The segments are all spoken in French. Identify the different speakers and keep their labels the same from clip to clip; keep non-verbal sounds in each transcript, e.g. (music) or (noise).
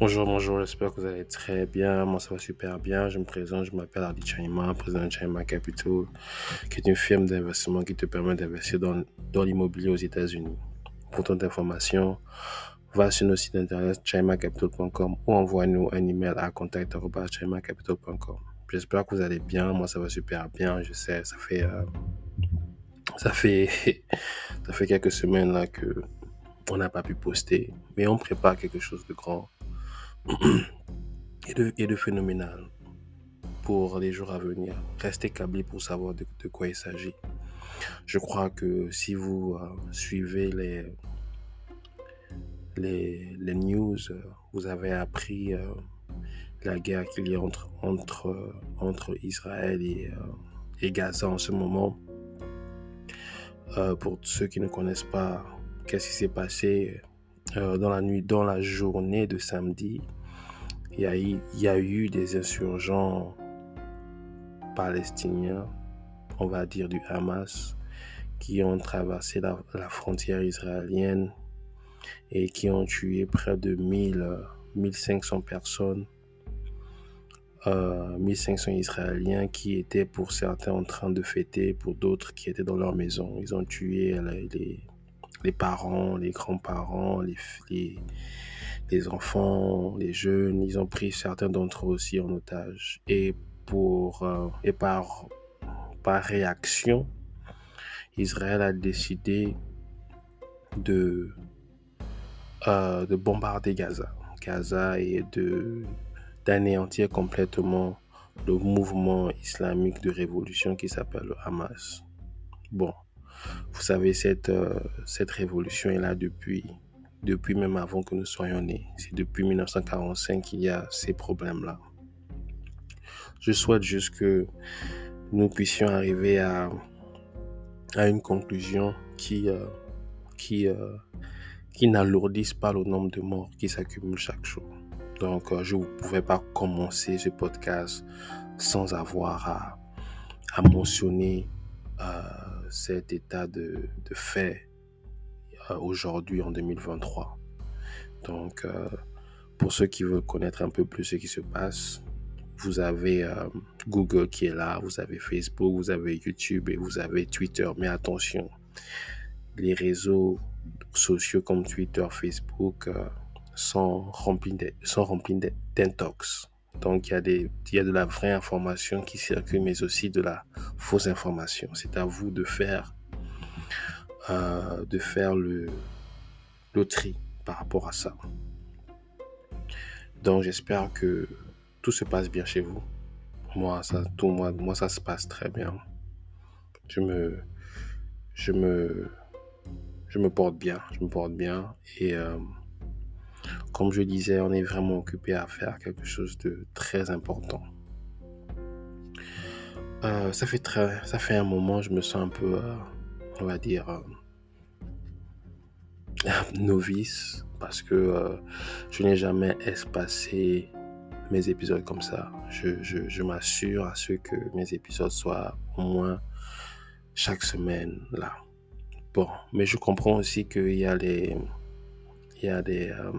Speaker 1: Bonjour, bonjour, j'espère que vous allez très bien. Moi, ça va super bien. Je me présente, je m'appelle Ardi Chaima, président de Chaima Capital, qui est une firme d'investissement qui te permet d'investir dans, dans l'immobilier aux États-Unis. Pour toute information, va sur notre site internet chaimacapital.com ou envoie-nous un email à contact.chaimacapital.com. J'espère que vous allez bien. Moi, ça va super bien. Je sais, ça fait, euh, ça fait, (laughs) ça fait quelques semaines là que on n'a pas pu poster, mais on prépare quelque chose de grand et de, et de phénoménal pour les jours à venir. Restez câblés pour savoir de, de quoi il s'agit. Je crois que si vous euh, suivez les, les, les, news, euh, vous avez appris euh, la guerre qu'il y a entre, entre, entre Israël et, et, Gaza en ce moment. Pour ceux qui ne connaissent pas, qu'est-ce qui s'est passé dans la nuit, dans la journée de samedi il y a eu, des insurgents palestiniens, on va dire du Hamas, qui ont traversé la, frontière israélienne et qui ont tué près de 1000, 1500 personnes, euh, 1500 Israéliens qui étaient pour certains en train de fêter, pour d'autres qui étaient dans leur maison. Ils ont tué les parents, les grands-parents, les, les, les enfants, les jeunes, ils ont pris certains d'entre eux aussi en otage. Et, pour, euh, et par, par réaction, Israël a décidé de, euh, de bombarder Gaza. Gaza et d'anéantir complètement le mouvement islamique de révolution qui s'appelle le Hamas. Bon, vous savez, cette, euh, cette révolution est là depuis depuis même avant que nous soyons nés. C'est depuis 1945 qu'il y a ces problèmes-là. Je souhaite juste que nous puissions arriver à, à une conclusion qui, euh, qui, euh, qui n'alourdisse pas le nombre de morts qui s'accumulent chaque jour. Donc, euh, je ne pouvais pas commencer ce podcast sans avoir à, à mentionner cet état de, de fait aujourd'hui en 2023. Donc, euh, pour ceux qui veulent connaître un peu plus ce qui se passe, vous avez euh, Google qui est là, vous avez Facebook, vous avez YouTube et vous avez Twitter. Mais attention, les réseaux sociaux comme Twitter, Facebook euh, sont remplis d'intox. Donc, il y, a des, il y a de la vraie information qui circule, mais aussi de la fausse information. C'est à vous de faire euh, de faire le, le tri par rapport à ça. Donc j'espère que tout se passe bien chez vous. Moi, ça, tout, moi, moi, ça se passe très bien. Je me, je me, je me porte bien. Je me porte bien. Et euh, comme je disais, on est vraiment occupé à faire quelque chose de très important. Euh, ça fait très, ça fait un moment, je me sens un peu, on va dire, euh, novice parce que euh, je n'ai jamais espacé mes épisodes comme ça. Je, je, je m'assure à ce que mes épisodes soient au moins chaque semaine là. Bon, mais je comprends aussi qu'il y a les, il y a des, euh,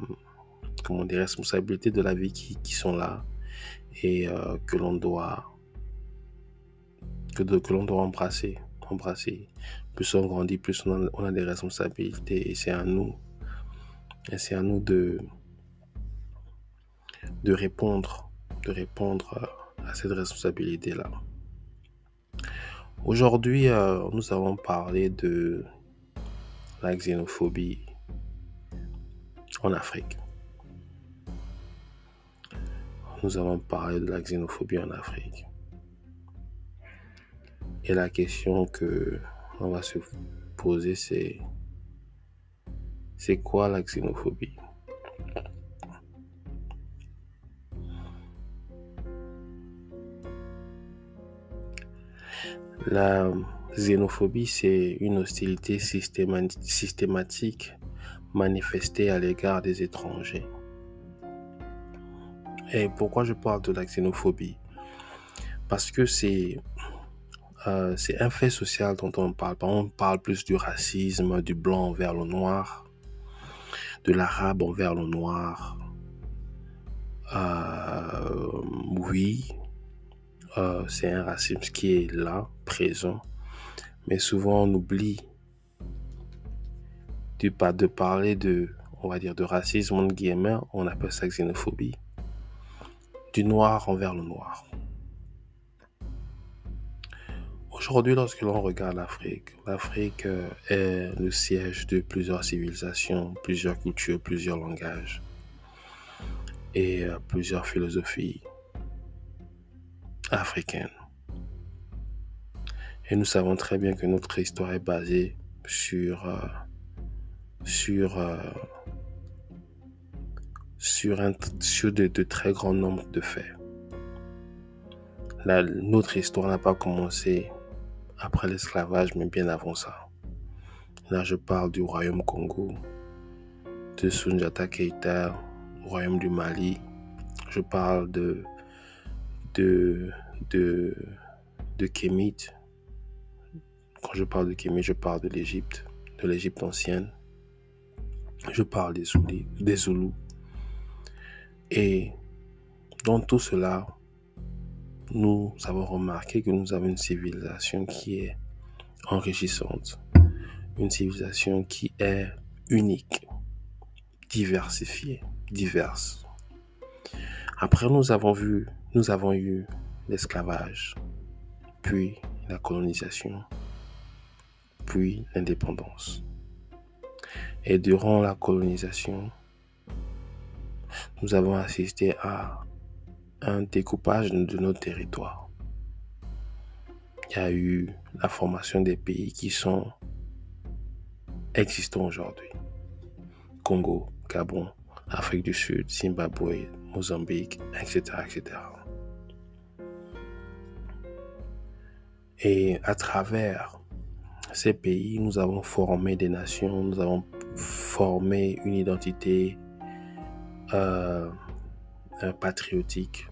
Speaker 1: comment des responsabilités de la vie qui, qui sont là et que l'on doit, que, que l'on doit embrasser, Plus on grandit, plus on a, des responsabilités et c'est à nous, c'est à nous de, de répondre, de répondre à cette responsabilité-là. Aujourd'hui, euh, nous avons parlé de la xénophobie en Afrique. Nous avons parlé de la xénophobie en Afrique. Et la question que on va se poser, c'est c'est quoi la xénophobie? La xénophobie, c'est une hostilité systématique manifestée à l'égard des étrangers. Et pourquoi je parle de la xénophobie? Parce que c'est euh, c'est un fait social dont on parle. On parle plus du racisme, du blanc envers le noir, de l'arabe envers le noir, Euh, oui, euh, c'est un racisme qui est là, présent, mais souvent on oublie de, de parler de, on va dire, de racisme, on appelle ça xénophobie, du noir envers le noir. Aujourd'hui, lorsque l'on regarde l'Afrique, l'Afrique euh, est le siège de plusieurs civilisations, plusieurs cultures, plusieurs langages et euh, plusieurs philosophies africaines. Et nous savons très bien que notre histoire est basée sur, euh, sur, sur, un, sur de, très grands nombres de faits. Notre histoire n'a pas commencé après l'esclavage, mais bien avant ça. Là, je parle du royaume Congo, de Sunjata Keita, royaume du Mali. Je parle de, de, de, Kémite. Quand je parle de Kémite, je parle de l'Égypte, de l'Égypte ancienne. Je parle des des Zoulous. Et dans tout cela, nous avons remarqué que nous avons une civilisation qui est enrichissante, une civilisation qui est unique, diversifiée, diverse. Après, nous avons vu, nous avons eu l'esclavage, puis la colonisation, puis l'indépendance. Et durant la colonisation, nous avons assisté à un découpage de nos territoires. Il y a eu la formation des pays qui sont existants aujourd'hui. Congo, Gabon, Afrique du Sud, Zimbabwe, Mozambique, etc., etc. Et à travers ces pays, nous avons formé des nations, nous avons formé une identité euh, patriotique,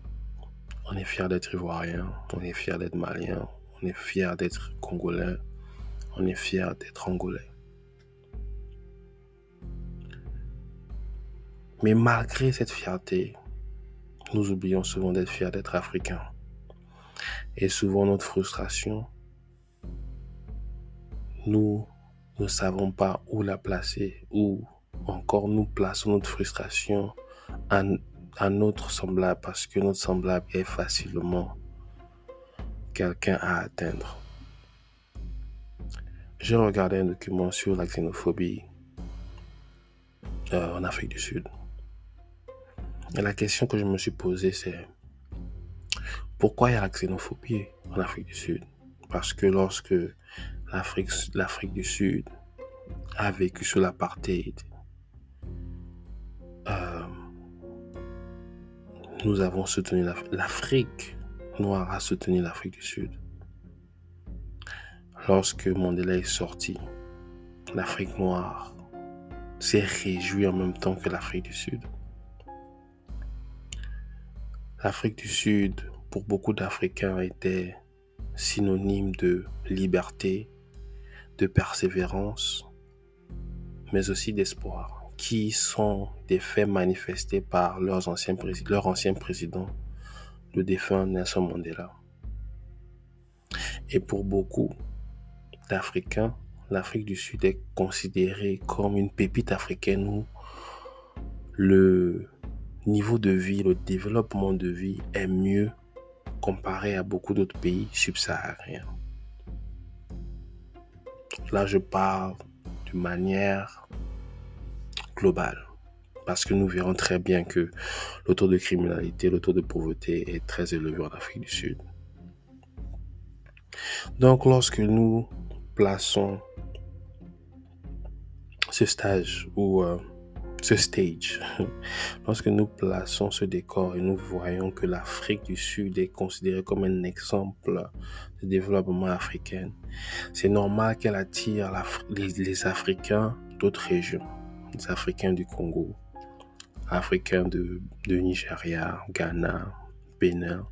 Speaker 1: on est fier d'être ivoirien, on est fier d'être malien, on est fier d'être congolais, on est fier d'être angolais. Mais malgré cette fierté, nous oublions souvent d'être fiers d'être africains. Et souvent notre frustration, nous ne savons pas où la placer, ou encore nous plaçons notre frustration en à notre semblable parce que notre semblable est facilement quelqu'un à atteindre. J'ai regardé un document sur la xénophobie euh, en Afrique du Sud. Et la question que je me suis posée, c'est pourquoi il y a la xénophobie en Afrique du Sud? Parce que lorsque l'Afrique du Sud a vécu sous l'apartheid, nous avons soutenu l'Afrique noire a soutenu l'Afrique du Sud. Lorsque Mandela est sorti, l'Afrique noire s'est réjouie en même temps que l'Afrique du Sud. L'Afrique du Sud, pour beaucoup d'Africains, était synonyme de liberté, de persévérance, mais aussi d'espoir qui sont des faits manifestés par leurs anciens leur ancien président, le défunt Nelson Mandela. Et pour beaucoup d'Africains, l'Afrique du Sud est considérée comme une pépite africaine où le niveau de vie, le développement de vie est mieux comparé à beaucoup d'autres pays subsahariens. Là, je parle de manière global. Parce que nous verrons très bien que le taux de criminalité, le taux de pauvreté est très élevé en Afrique du Sud. Donc lorsque nous plaçons ce stage ou euh, ce stage, (laughs) lorsque nous plaçons ce décor et nous voyons que l'Afrique du Sud est considérée comme un exemple de développement africain, c'est normal qu'elle attire les Africains d'autres régions les Africains du Congo, Africains de, de Nigeria, Ghana, Bénin,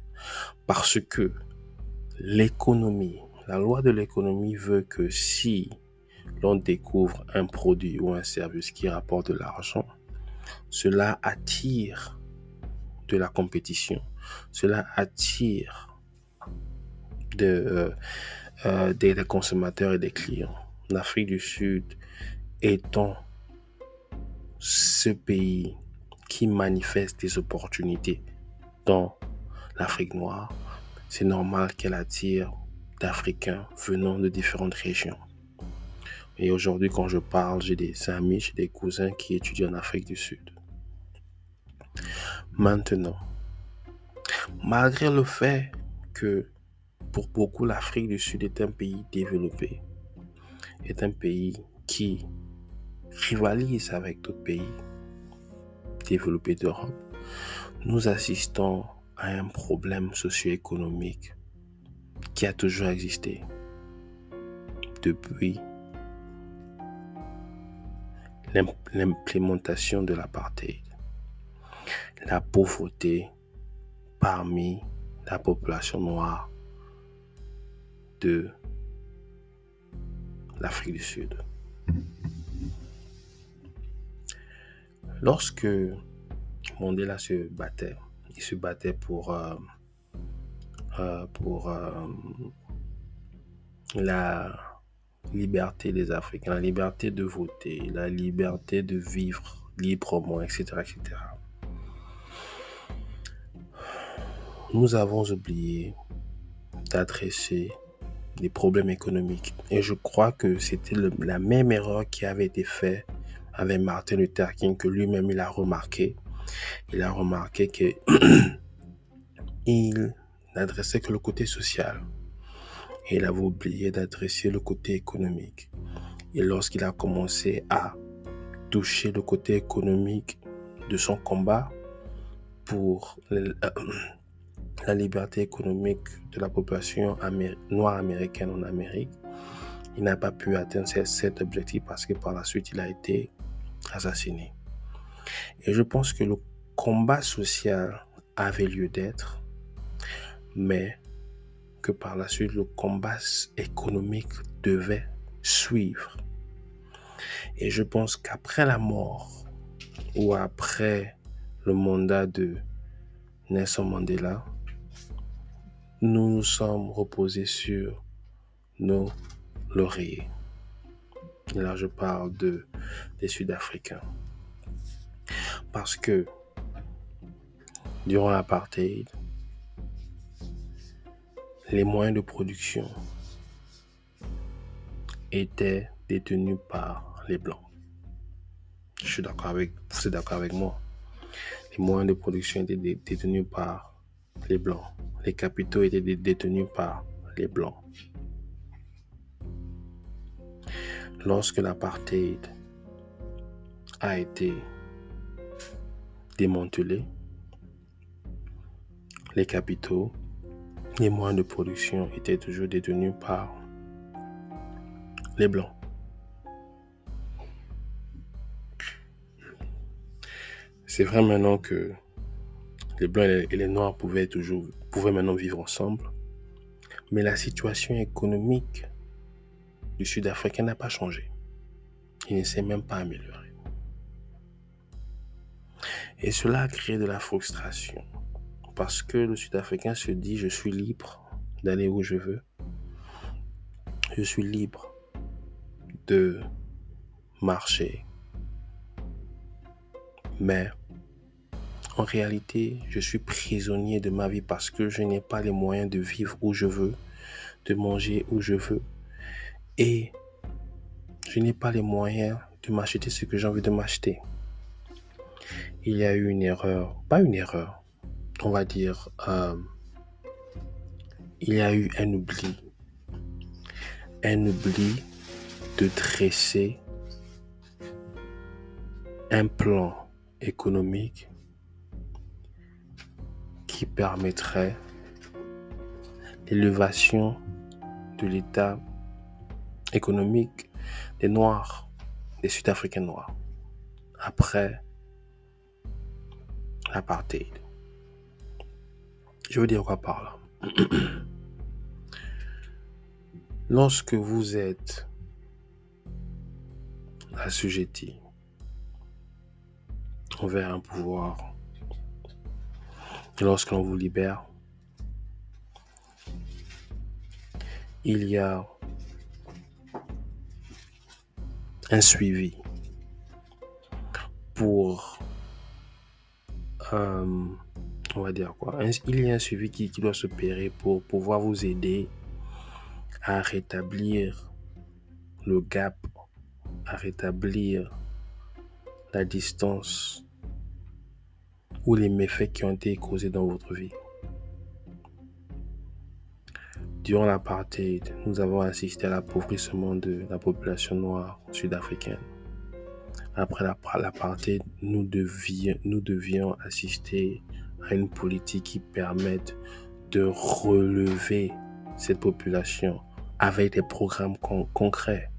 Speaker 1: parce que l'économie, la loi de l'économie veut que si l'on découvre un produit ou un service qui rapporte de l'argent, cela attire de la compétition. Cela attire de, euh, des, des consommateurs et des clients. L'Afrique du Sud étant ce pays qui manifeste des opportunités dans l'Afrique noire, c'est normal qu'elle attire d'Africains venant de différentes régions. Et aujourd'hui, quand je parle, j'ai des amis, j'ai des cousins qui étudient en Afrique du Sud. Maintenant, malgré le fait que pour beaucoup l'Afrique du Sud est un pays développé, est un pays qui rivalise avec d'autres pays développés d'Europe, nous assistons à un problème socio-économique qui a toujours existé depuis l'implémentation de l'apartheid. La pauvreté parmi la population noire de l'Afrique du Sud. Lorsque Mandela se battait, il se battait pour, euh, euh, euh, la liberté des Africains, la liberté de voter, la liberté de vivre librement, etc. etc. Nous avons oublié d'adresser les problèmes économiques. Et je crois que c'était la même erreur qui avait été faite avec Martin Luther King, que lui-même il a remarqué. Il a remarqué que (clears throat) il n'adressait que le côté social. Il avait oublié d'adresser le côté économique. Et lorsqu'il a commencé à toucher le côté économique de son combat pour (clears throat) la liberté économique de la population noire américaine en Amérique, il n'a pas pu atteindre cet objectif parce que par la suite, il a été assassiné. Et je pense que le combat social avait lieu d'être, mais que par la suite, le combat économique devait suivre. Et je pense qu'après la mort ou après le mandat de Nelson Mandela, nous nous sommes reposés sur nos lauriers. Là, je parle de, des Sud-Africains. Parce que durant l'apartheid, les moyens de production étaient détenus par les Blancs. Je suis d'accord avec, vous êtes d'accord avec moi. Les moyens de production étaient détenus par les Blancs. Les capitaux étaient détenus par les Blancs. Lorsque l'apartheid a été démantelé, les capitaux, les moyens de production étaient toujours détenus par les Blancs. C'est vrai maintenant que les Blancs et les Noirs pouvaient toujours pouvaient maintenant vivre ensemble. Mais la situation économique du Sud-Africain n'a pas changé. Il ne s'est même pas amélioré. Et cela a créé de la frustration. Parce que le Sud-Africain se dit, je suis libre d'aller où je veux. Je suis libre de marcher. Mais en réalité, je suis prisonnier de ma vie parce que je n'ai pas les moyens de vivre où je veux, de manger où je veux. Et je n'ai pas les moyens de m'acheter ce que j'ai envie de m'acheter. Il y a eu une erreur, pas une erreur, on va dire, euh, il y a eu un oubli. Un oubli de dresser un plan économique qui permettrait l'élévation de l'état économique des Noirs, des Sud-Africains noirs, après l'apartheid. Je veux dire quoi par là? (clears throat) Lorsque vous êtes assujetti envers un pouvoir lorsque l'on vous libère, il y a un suivi pour, euh, on va dire quoi, il y a un suivi qui, qui doit s'opérer pour pouvoir vous aider à rétablir le gap, à rétablir la distance ou les méfaits qui ont été causés dans votre vie. Durant l'apartheid, nous avons assisté à l'appauvrissement de la population noire sud-africaine. Après l'apartheid, nous devions, assister à une politique qui permette de relever cette population avec des programmes concrets.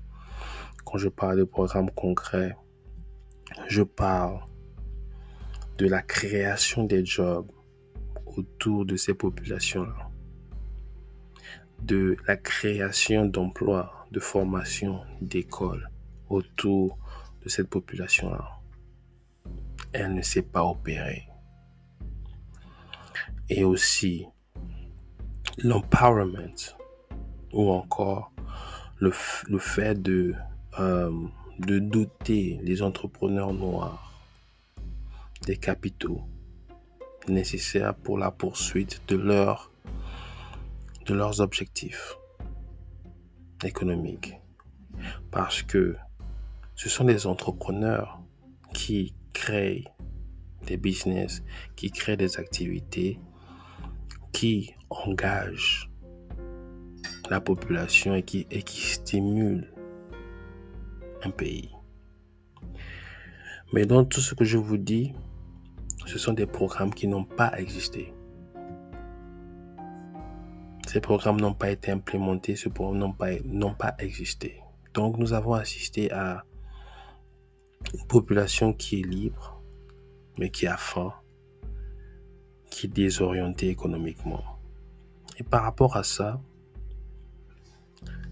Speaker 1: Quand je parle de programmes concrets, je parle de la création des jobs autour de ces populations-là, de la création d'emplois, de formation, d'écoles autour de cette population-là. Elle ne s'est pas opérée. Et aussi l'empowerment ou encore le, fait de, euh, de doter les entrepreneurs noirs des capitaux nécessaires pour la poursuite de, leur, de leurs objectifs économiques. Parce que ce sont des entrepreneurs qui créent des business, qui créent des activités, qui engagent la population et qui, et qui stimulent un pays. Mais dans tout ce que je vous dis, ce sont des programmes qui n'ont pas existé. Ces programmes n'ont pas été implémentés, ces programmes n'ont pas, pas existé. Donc nous avons assisté à une population qui est libre, mais qui a faim, qui est désorientée économiquement. Et par rapport à ça,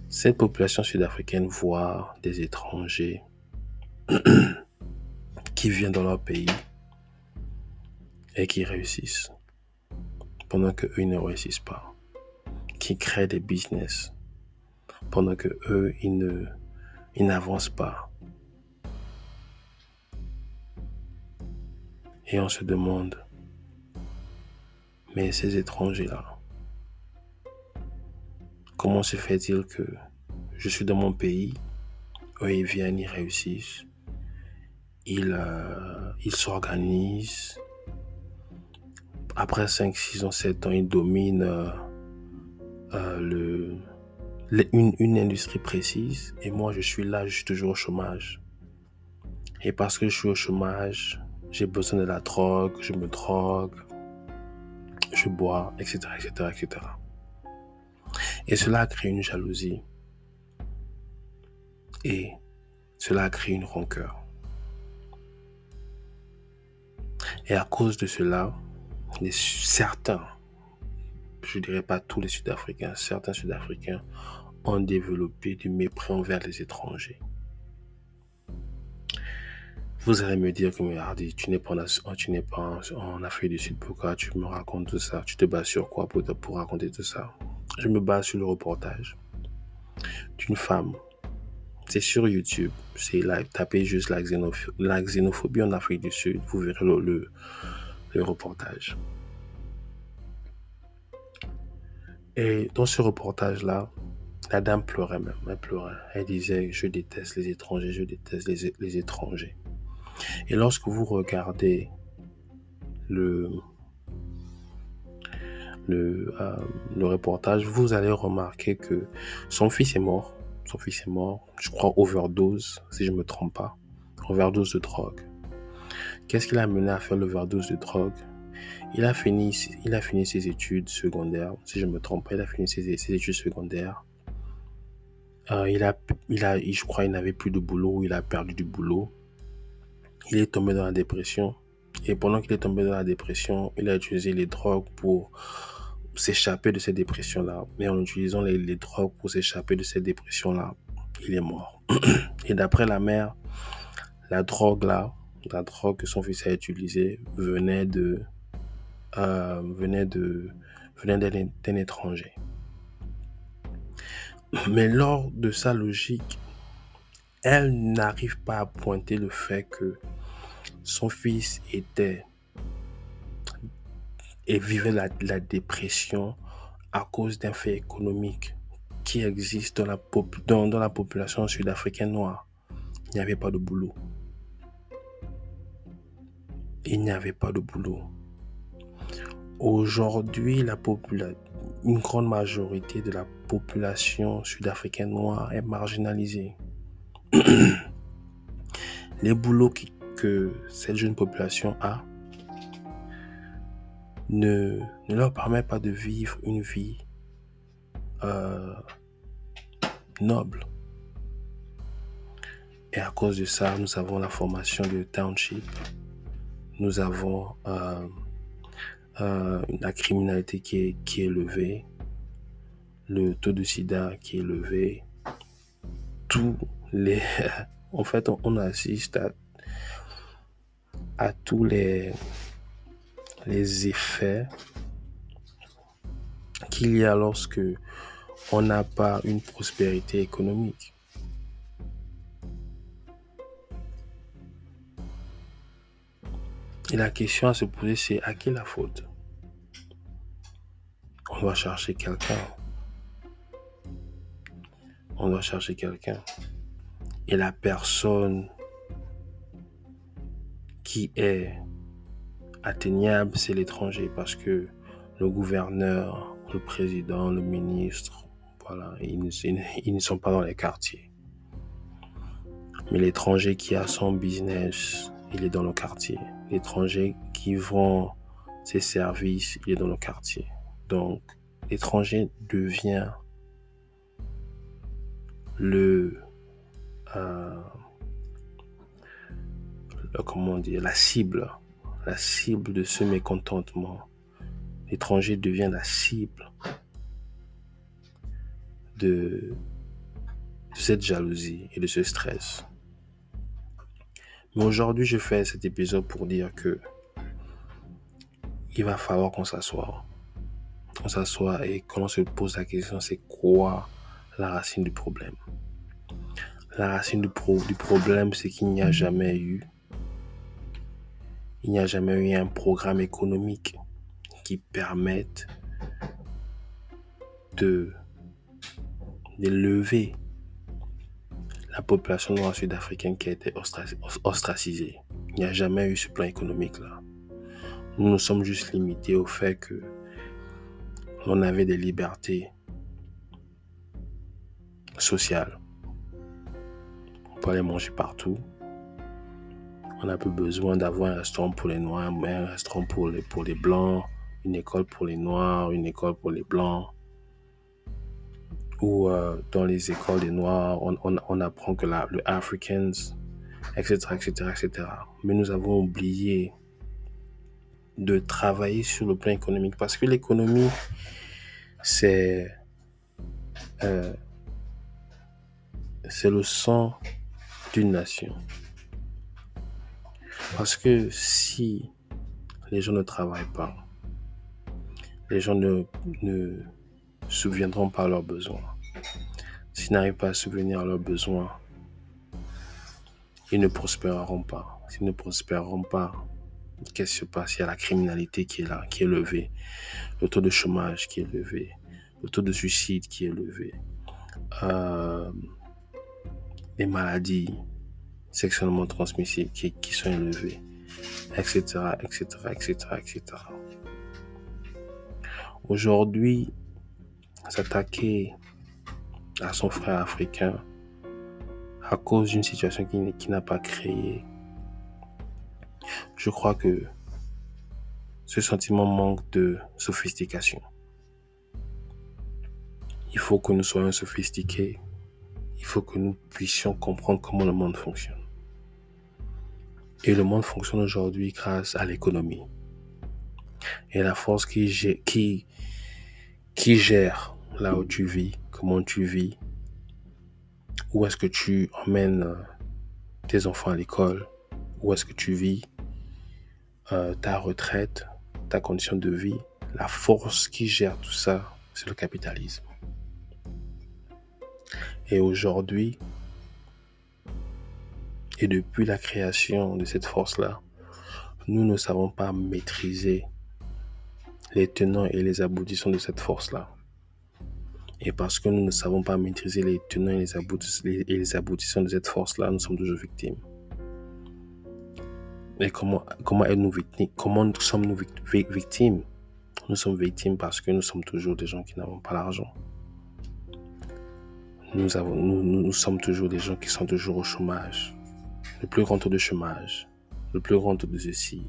Speaker 1: cette population sud-africaine voit des étrangers (clears throat) qui viennent dans leur pays et qui réussissent pendant que eux ne réussissent pas, qui créent des business pendant que eux ils ne n'avancent pas. Et on se demande, mais ces étrangers-là, comment se fait-il que je suis dans mon pays, eux ils viennent, ils réussissent, ils, euh, s'organisent, après 5, 6 ans, 7 ans, ils dominent euh, euh, le, une, une, industrie précise. Et moi, je suis là, je suis toujours au chômage. Et parce que je suis au chômage, j'ai besoin de la drogue, je me drogue, je bois, etc., etc., etc. Et cela a créé une jalousie. Et cela a créé une rancœur. Et à cause de cela, certains, je dirais pas tous les Sud-Africains, certains Sud-Africains ont développé du mépris envers les étrangers. Vous allez me dire que, Hardy, tu n'es pas, en, Afrique du Sud, pourquoi tu me racontes tout ça? Tu te bases sur quoi pour, pour raconter tout ça? Je me base sur le reportage d'une femme. C'est sur YouTube. C'est là, tapez juste la xénophobie, la xénophobie en Afrique du Sud. Vous verrez le, le reportage. Et dans ce reportage-là, la dame pleurait même, elle pleurait. Elle disait, je déteste les étrangers, je déteste les, étrangers. Et lorsque vous regardez le, le, euh, le, reportage, vous allez remarquer que son fils est mort. Son fils est mort, je crois overdose, si je ne me trompe pas. Overdose de drogue. Qu'est-ce qui l'a amené à faire l'overdose de drogue? Il a, fini, il a fini ses études secondaires, si je me trompe pas, il a fini ses, études secondaires. Euh, il a, il a, je crois, il n'avait plus de boulot, il a perdu du boulot. Il est tombé dans la dépression. Et pendant qu'il est tombé dans la dépression, il a utilisé les drogues pour s'échapper de cette dépression-là. Mais en utilisant les, les drogues pour s'échapper de cette dépression-là, il est mort. (clears throat) Et d'après la mère, la drogue là, la drogue que son fils a utilisée venait de, euh, venait de d'un étranger. Mais lors de sa logique, elle n'arrive pas à pointer le fait que son fils était et vivait la, dépression à cause d'un fait économique qui existe dans la population sud-africaine noire. Il n'y avait pas de boulot. Il n'y avait pas de boulot. Aujourd'hui, une grande majorité de la population sud-africaine noire est marginalisée. (clears throat) Les boulots que cette jeune population a ne, ne leur permet pas de vivre une vie euh, noble. Et à cause de ça, nous avons la formation de township. Nous avons euh, euh, la criminalité qui est, qui est le taux de sida qui est élevé, tous les... (laughs) En fait, on, assiste à, à tous les, les effets qu'il y a lorsque on n'a pas une prospérité économique. Et la question à se poser, c'est à qui la faute? On doit chercher quelqu'un. On doit chercher quelqu'un. Et la personne qui est atteignable, c'est l'étranger parce que le gouverneur, le président, le ministre, voilà, ils ne, sont pas dans les quartiers. Mais l'étranger qui a son business, il est dans le quartier. L'étranger qui vend ses services, il est dans le quartier. Donc, l'étranger devient le, euh, la cible la cible de ce mécontentement. L'étranger devient la cible de, cette jalousie et de ce stress. Mais aujourd'hui, je fais cet épisode pour dire que il va falloir qu'on s'assoie. On s'assoit et qu'on se pose la question, c'est quoi la racine du problème? La racine du, du problème, c'est qu'il n'y a jamais eu il n'y a jamais eu un programme économique qui permette de, lever la population noire sud-africaine qui a été ostracisée. Il n'y a jamais eu ce plan économique-là. Nous nous sommes juste limités au fait que l'on avait des libertés sociales. On peut aller manger partout, on a peu besoin d'avoir un restaurant pour les noirs, mais un restaurant pour les, pour les blancs, une école pour les noirs, une école pour les blancs. Euh, dans les écoles des noirs, on, apprend que la, le Africans, etc., etc., etc. Mais nous avons oublié de travailler sur le plan économique parce que l'économie, c'est euh, c'est le sang d'une nation. Parce que si les gens ne travaillent pas, les gens ne, ne souviendront pas leurs besoins. S'ils n'arrivent pas à souvenir leurs besoins, ils ne prospéreront pas. S'ils ne prospéreront pas, qu'est-ce qui se passe? Il y a la criminalité qui est là, qui est levée, le taux de chômage qui est levé, le taux de suicide qui est levé, euh, les maladies, sexuellement transmissibles qui, qui sont élevés, etc., etc., etc., etc. Aujourd'hui, s'attaquer à son frère africain à cause d'une situation qui, qui n'a pas créé, je crois que ce sentiment manque de sophistication. Il faut que nous soyons sophistiqués. Il faut que nous puissions comprendre comment le monde fonctionne. Et le monde fonctionne aujourd'hui grâce à l'économie. Et la force qui, qui, qui gère là où tu vis, comment tu vis, où est-ce que tu emmènes euh, tes enfants à l'école, où est-ce que tu vis, euh, ta retraite, ta condition de vie, la force qui gère tout ça, c'est le capitalisme. Et aujourd'hui, et depuis la création de cette force-là, nous ne savons pas maîtriser les tenants et les aboutissants de cette force-là. Et parce que nous ne savons pas maîtriser les tenants et les, aboutissants de cette force-là, nous sommes toujours victimes. Et comment, comment, sommes-nous victimes? Nous sommes victimes parce que nous sommes toujours des gens qui n'avons pas l'argent. Nous, nous, sommes toujours des gens qui sont toujours au chômage. Le plus grand taux de chômage, le plus grand taux de ceci,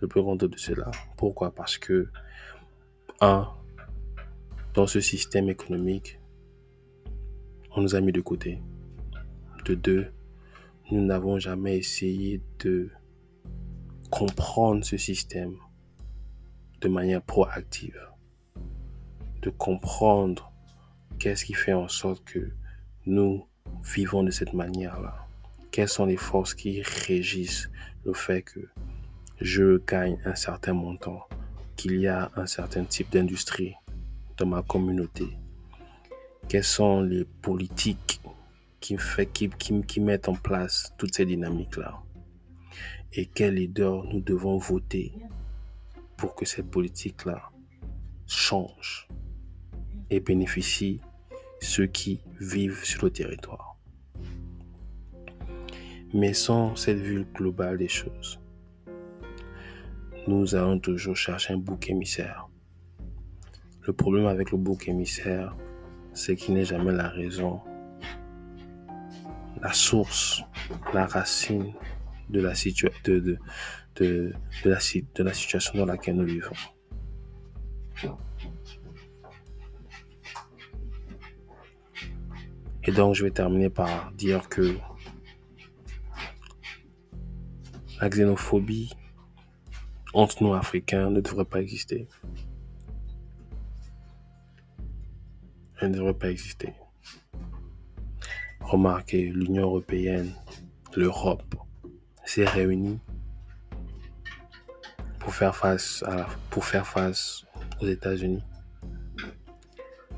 Speaker 1: le plus grand taux de cela. Pourquoi? Parce que, un, dans ce système économique, on nous a mis de côté. De deux, nous n'avons jamais essayé de comprendre ce système de manière proactive. De comprendre qu'est-ce qui fait en sorte que nous vivons de cette manière-là. Quelles sont les forces qui régissent le fait que je gagne un certain montant, qu'il y a un certain type d'industrie dans ma communauté. Quelles sont les politiques qui, fait, qui, qui, mettent en place toutes ces dynamiques-là? Et quels leaders nous devons voter pour que cette politique-là change et bénéficie ceux qui vivent sur le territoire? Mais sans cette vue globale des choses, nous allons toujours chercher un bouc émissaire le problème avec le bouc émissaire, c'est qu'il n'est jamais la raison, la source, la racine de la, situation dans laquelle nous vivons. Et donc, je vais terminer par dire que la xénophobie entre nous Africains ne devrait pas exister. Elle ne devrait pas exister. Remarquez, l'Union européenne, l'Europe s'est réunie pour faire face, à pour faire face aux États-Unis.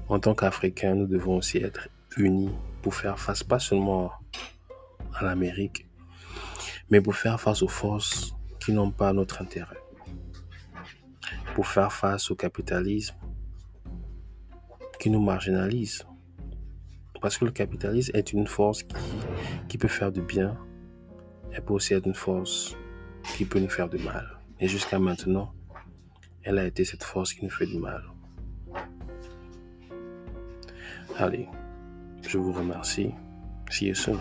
Speaker 1: En tant qu'Africains, nous devons aussi être unis pour faire face pas seulement à l'Amérique, mais pour faire face aux forces qui n'ont pas notre intérêt. Pour faire face au capitalisme qui nous marginalise. Parce que le capitalisme est une force qui, qui peut faire du bien et peut aussi être une force qui peut nous faire du mal. Et jusqu'à maintenant, elle a été cette force qui nous fait du mal. Allez, je vous remercie. See you soon.